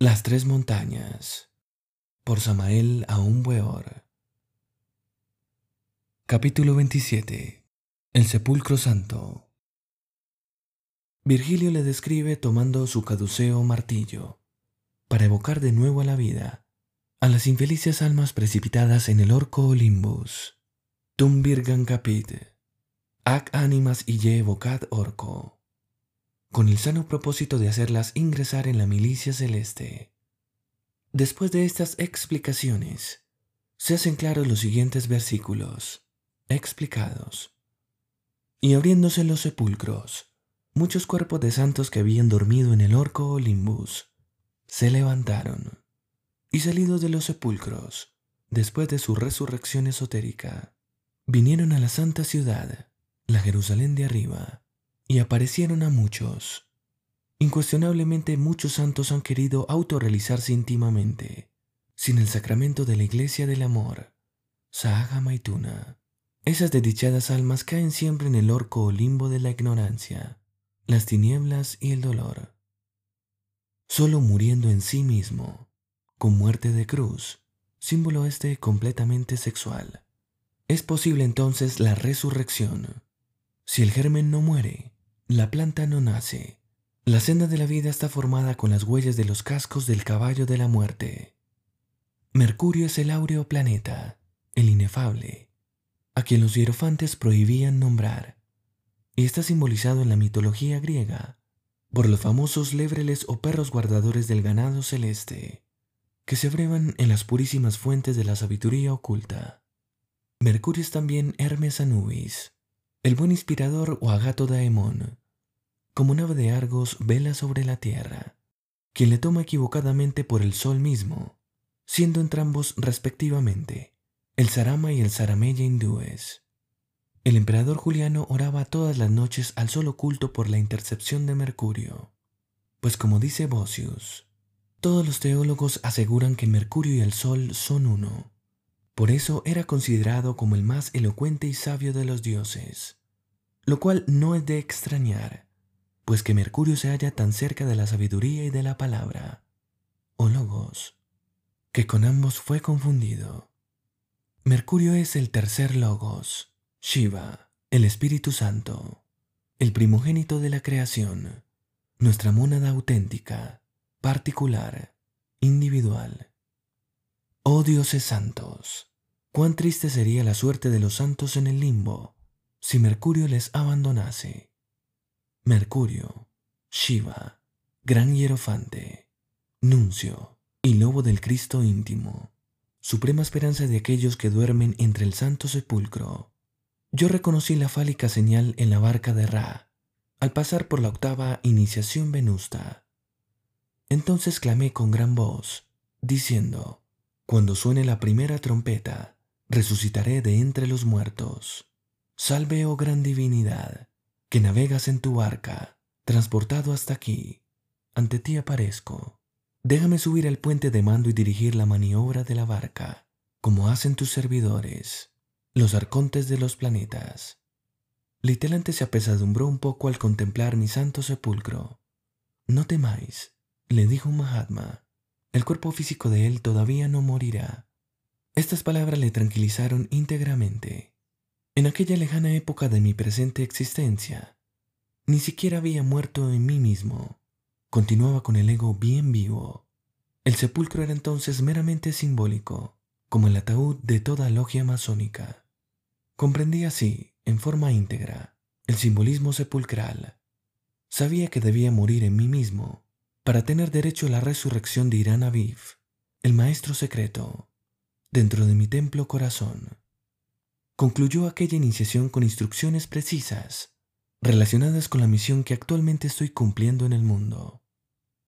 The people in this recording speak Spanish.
Las tres montañas por Samael Aún. Capítulo 27 El sepulcro santo. Virgilio le describe tomando su caduceo martillo para evocar de nuevo a la vida a las infelices almas precipitadas en el orco Olympus. Tum virgan capit, ac animas ille evocat orco con el sano propósito de hacerlas ingresar en la milicia celeste. Después de estas explicaciones, se hacen claros los siguientes versículos, explicados. Y abriéndose los sepulcros, muchos cuerpos de santos que habían dormido en el orco Olympus se levantaron, y salidos de los sepulcros, después de su resurrección esotérica, vinieron a la santa ciudad, la Jerusalén de arriba, y aparecieron a muchos. Incuestionablemente muchos santos han querido autorrealizarse íntimamente, sin el sacramento de la iglesia del amor, Sahaga Maituna. Esas desdichadas almas caen siempre en el orco o limbo de la ignorancia, las tinieblas y el dolor. Solo muriendo en sí mismo, con muerte de cruz, símbolo este completamente sexual. Es posible entonces la resurrección. Si el germen no muere, la planta no nace. La senda de la vida está formada con las huellas de los cascos del caballo de la muerte. Mercurio es el áureo planeta, el inefable, a quien los hierofantes prohibían nombrar, y está simbolizado en la mitología griega por los famosos lebreles o perros guardadores del ganado celeste, que se brevan en las purísimas fuentes de la sabiduría oculta. Mercurio es también Hermes Anubis, el buen inspirador o agato daemon, como nave de Argos vela sobre la tierra, quien le toma equivocadamente por el sol mismo, siendo entrambos respectivamente el Sarama y el Sarameya hindúes. El emperador Juliano oraba todas las noches al sol oculto por la intercepción de Mercurio, pues como dice Bosius, todos los teólogos aseguran que Mercurio y el sol son uno, por eso era considerado como el más elocuente y sabio de los dioses, lo cual no es de extrañar, pues que Mercurio se halla tan cerca de la sabiduría y de la palabra, o logos, que con ambos fue confundido. Mercurio es el tercer logos, Shiva, el Espíritu Santo, el primogénito de la creación, nuestra mónada auténtica, particular, individual. Oh dioses santos, Cuán triste sería la suerte de los santos en el limbo si Mercurio les abandonase. Mercurio, Shiva, gran hierofante, nuncio y lobo del Cristo íntimo, suprema esperanza de aquellos que duermen entre el santo sepulcro. Yo reconocí la fálica señal en la barca de Ra, al pasar por la octava iniciación venusta. Entonces clamé con gran voz, diciendo, cuando suene la primera trompeta, resucitaré de entre los muertos. Salve, oh gran divinidad, que navegas en tu barca, transportado hasta aquí. Ante ti aparezco. Déjame subir al puente de mando y dirigir la maniobra de la barca, como hacen tus servidores, los arcontes de los planetas. Litelante se apesadumbró un poco al contemplar mi santo sepulcro. No temáis, le dijo Mahatma. El cuerpo físico de él todavía no morirá estas palabras le tranquilizaron íntegramente. En aquella lejana época de mi presente existencia, ni siquiera había muerto en mí mismo. Continuaba con el ego bien vivo. El sepulcro era entonces meramente simbólico, como el ataúd de toda logia masónica. Comprendí así, en forma íntegra, el simbolismo sepulcral. Sabía que debía morir en mí mismo para tener derecho a la resurrección de Irán Aviv, el maestro secreto, dentro de mi templo corazón. Concluyó aquella iniciación con instrucciones precisas relacionadas con la misión que actualmente estoy cumpliendo en el mundo.